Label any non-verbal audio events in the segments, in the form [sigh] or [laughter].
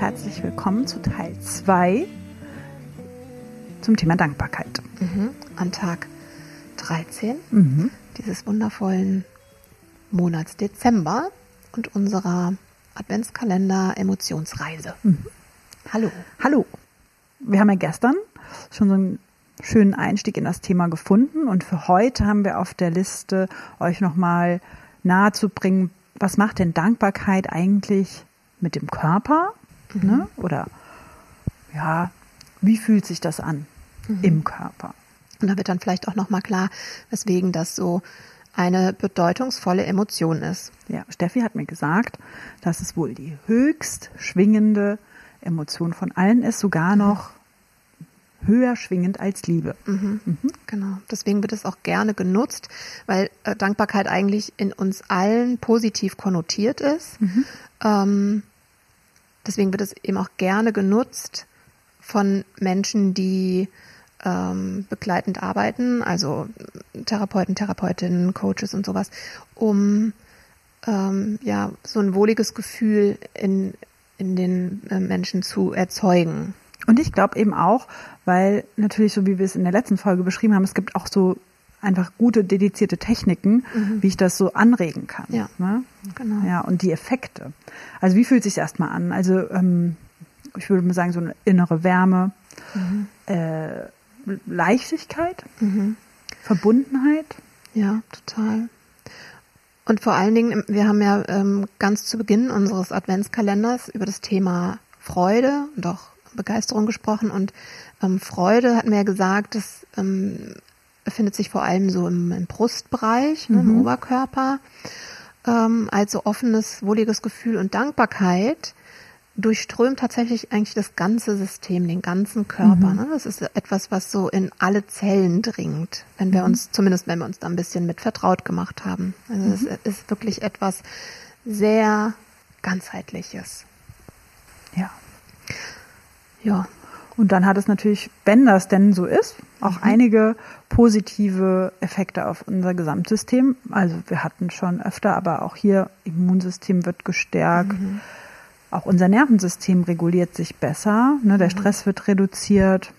Herzlich willkommen zu Teil 2 zum Thema Dankbarkeit. Mhm. An Tag 13 Mhm. dieses wundervollen Monats Dezember und unserer Adventskalender Emotionsreise. Hallo. Hallo. Wir haben ja gestern schon so einen schönen Einstieg in das Thema gefunden und für heute haben wir auf der Liste euch nochmal nahezubringen, was macht denn Dankbarkeit eigentlich mit dem Körper? Ne? Oder ja, wie fühlt sich das an im Körper? Und da wird dann vielleicht auch nochmal klar, weswegen das so eine bedeutungsvolle Emotion ist. Ja, Steffi hat mir gesagt, dass es wohl die höchst schwingende Emotion von allen ist, sogar noch höher schwingend als Liebe. Genau. Deswegen wird es auch gerne genutzt, weil äh, Dankbarkeit eigentlich in uns allen positiv konnotiert ist. Ähm, deswegen wird es eben auch gerne genutzt von Menschen, die ähm, begleitend arbeiten, also Therapeuten, Therapeutinnen, Coaches und sowas, um ähm, ja so ein wohliges Gefühl in, in den äh, Menschen zu erzeugen. Und ich glaube eben auch, weil natürlich, so wie wir es in der letzten Folge beschrieben haben, es gibt auch so einfach gute, dedizierte Techniken, wie ich das so anregen kann. Ja. Ne? Genau. Ja, und die Effekte. Also wie fühlt sich erstmal an? Also ähm, ich würde mal sagen, so eine innere Wärme, äh, Leichtigkeit, Verbundenheit. Ja, total. Und vor allen Dingen, wir haben ja ähm, ganz zu Beginn unseres Adventskalenders über das Thema Freude und auch Begeisterung gesprochen. Und ähm, Freude hatten wir ja gesagt, das ähm, befindet sich vor allem so im, im Brustbereich, ne, im Oberkörper, ähm, als so offenes, wohliges Gefühl und Dankbarkeit durchströmt tatsächlich eigentlich das ganze System, den ganzen Körper. Ne? Das ist etwas, was so in alle Zellen dringt, wenn wir uns, zumindest wenn wir uns da ein bisschen mit vertraut gemacht haben. Also es ist wirklich etwas sehr ganzheitliches. Ja. Ja, Und dann hat es natürlich, wenn das denn so ist, auch einige positive Effekte auf unser Gesamtsystem. Also wir hatten schon öfter, aber auch hier Immunsystem wird gestärkt. Auch unser Nervensystem reguliert sich besser. Ne? Der Stress wird reduziert.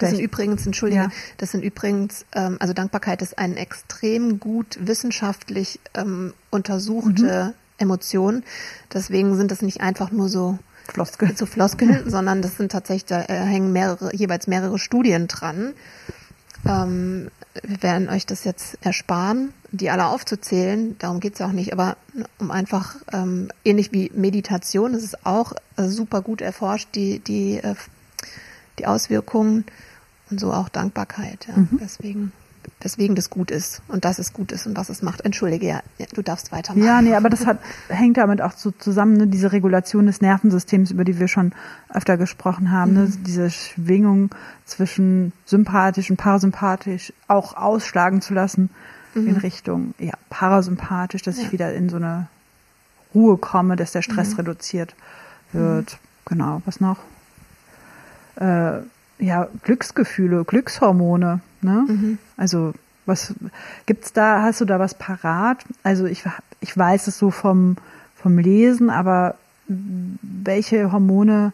Das sind übrigens, Entschuldige, Ja. das sind übrigens, ähm, also Dankbarkeit ist eine extrem gut wissenschaftlich ähm, untersuchte Emotion. Deswegen sind das nicht einfach nur so Floskel. so Floskeln, sondern das sind tatsächlich, da äh, hängen mehrere, jeweils mehrere Studien dran. Ähm, wir werden euch das jetzt ersparen, die alle aufzuzählen, darum geht's ja auch nicht, aber um einfach, ähm, ähnlich wie Meditation, das ist auch äh, super gut erforscht, die, die, äh, die Auswirkungen und so auch Dankbarkeit. Ja. Deswegen, weswegen das gut ist und dass es gut ist und was es macht. Entschuldige, ja, du darfst weitermachen. Ja, nee, aber das hat, hängt damit auch so zusammen, ne? diese Regulation des Nervensystems, über die wir schon öfter gesprochen haben, ne? diese Schwingung zwischen sympathisch und parasympathisch auch ausschlagen zu lassen in Richtung ja, parasympathisch, dass ich Ja. wieder in so eine Ruhe komme, dass der Stress reduziert wird. Genau, was noch? Äh, ja, Glücksgefühle, Glückshormone, ne? Also was gibt's da, hast du da was parat? Also ich, ich weiß es so vom, vom Lesen, aber welche Hormone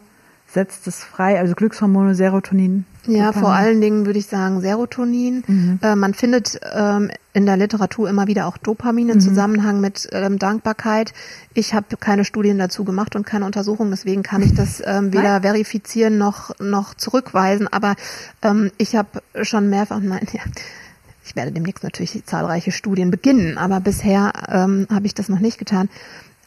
setzt es frei? Also Glückshormone, Serotonin? Ja, Dopamin? vor allen Dingen würde ich sagen Serotonin. Äh, man findet ähm, in der Literatur immer wieder auch Dopamin im Zusammenhang mit ähm, Dankbarkeit. Ich habe keine Studien dazu gemacht und keine Untersuchungen, deswegen kann ich das ähm, [laughs] weder verifizieren noch noch zurückweisen. Aber ähm, ich habe schon mehrfach, [laughs] nein, ja, ich werde demnächst natürlich zahlreiche Studien beginnen, aber bisher ähm, habe ich das noch nicht getan.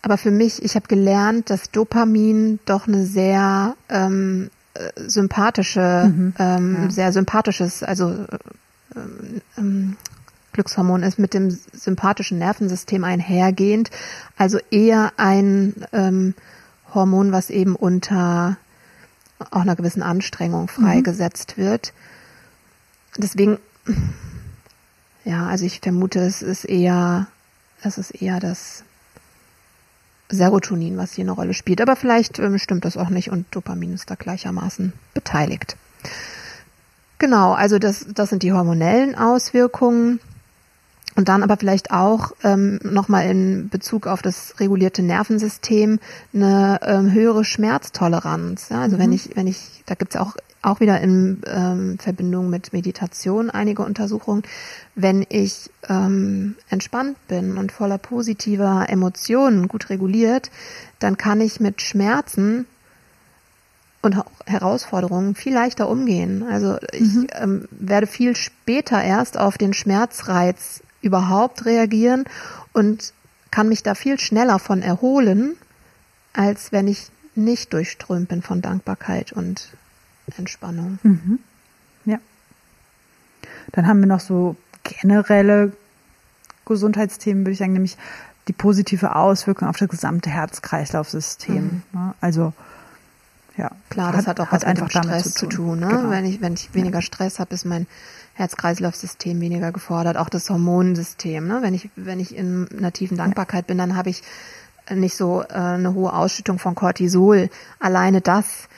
Aber für mich, ich habe gelernt, dass Dopamin doch eine sehr ähm, äh, sympathische, ähm, sehr sympathisches, also äh, ähm, Glückshormon ist mit dem sympathischen Nervensystem einhergehend. Also eher ein ähm, Hormon, was eben unter auch einer gewissen Anstrengung freigesetzt mhm. wird. Deswegen, ja, also ich vermute, es ist eher, es ist eher das Serotonin, was hier eine Rolle spielt. Aber vielleicht ähm, stimmt das auch nicht und Dopamin ist da gleichermaßen beteiligt. Genau, also das, das sind die hormonellen Auswirkungen. Und dann aber vielleicht auch ähm, nochmal in Bezug auf das regulierte Nervensystem eine ähm, höhere Schmerztoleranz. Ja? Also mhm. wenn ich, wenn ich, da gibt's auch auch wieder in ähm, Verbindung mit Meditation einige Untersuchungen. Wenn ich ähm, entspannt bin und voller positiver Emotionen gut reguliert, dann kann ich mit Schmerzen und Herausforderungen viel leichter umgehen. Also ich mhm. ähm, werde viel später erst auf den Schmerzreiz überhaupt reagieren und kann mich da viel schneller von erholen, als wenn ich nicht durchströmt bin von Dankbarkeit und Entspannung. Mhm. Ja. Dann haben wir noch so generelle Gesundheitsthemen, würde ich sagen, nämlich die positive Auswirkung auf das gesamte Herz-Kreislauf-System. Mhm. Also ja, klar, das hat, hat auch hat was einfach mit Stress zu tun. Zu tun ne? genau. Wenn ich wenn ich weniger Stress habe, ist mein Herz-Kreislauf-System weniger gefordert, auch das Hormonsystem. Ne? Wenn ich wenn ich in einer tiefen Dankbarkeit bin, dann habe ich nicht so äh, eine hohe Ausschüttung von Cortisol. Alleine das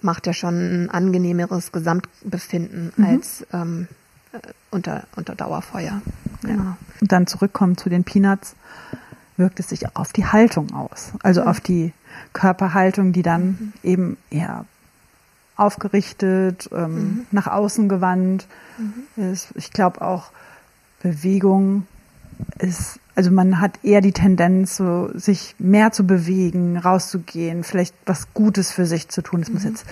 macht ja schon ein angenehmeres Gesamtbefinden mhm. als ähm, äh, unter, unter Dauerfeuer. Genau. Ja. Und dann zurückkommen zu den Peanuts, wirkt es sich auch auf die Haltung aus. Also mhm. auf die Körperhaltung, die dann mhm. eben eher aufgerichtet, ähm, mhm. nach außen gewandt mhm. ist. Ich glaube auch Bewegung ist, also man hat eher die Tendenz, so sich mehr zu bewegen, rauszugehen, vielleicht was Gutes für sich zu tun. Es mhm. muss jetzt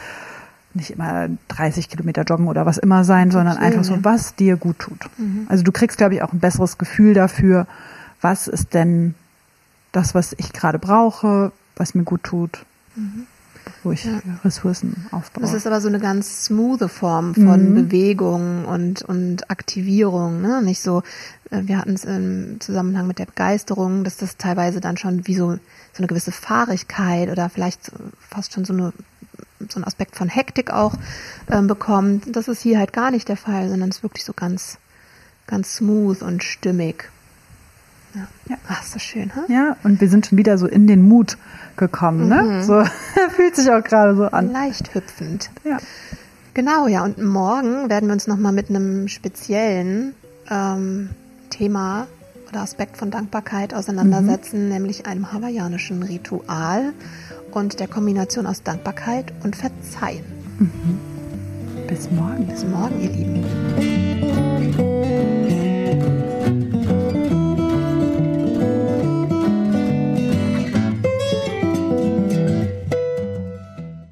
nicht immer 30 Kilometer joggen oder was immer sein, sondern Schön, einfach so, was dir gut tut. Mhm. Also du kriegst, glaube ich, auch ein besseres Gefühl dafür, was ist denn das, was ich gerade brauche, was mir gut tut. Mhm wo ich ja. Ressourcen aufbaue. Das ist aber so eine ganz smoothe Form von mhm. Bewegung und, und Aktivierung, ne? Nicht so, äh, wir hatten es im Zusammenhang mit der Begeisterung, dass das teilweise dann schon wie so, so eine gewisse Fahrigkeit oder vielleicht fast schon so eine so ein Aspekt von Hektik auch ähm, bekommt. Das ist hier halt gar nicht der Fall, sondern es ist wirklich so ganz, ganz smooth und stimmig. Ja. ja. Ach, so schön, ha? Ja, und wir sind schon wieder so in den Mut gekommen, ne? mhm. ne? So [laughs] fühlt sich auch gerade so an. Leicht hüpfend. Ja. Genau, ja. Und morgen werden wir uns nochmal mit einem speziellen ähm, Thema oder Aspekt von Dankbarkeit auseinandersetzen, mhm. nämlich einem hawaiianischen Ritual und der Kombination aus Dankbarkeit und Verzeihen. Mhm. Bis morgen. Bis morgen, ihr Lieben.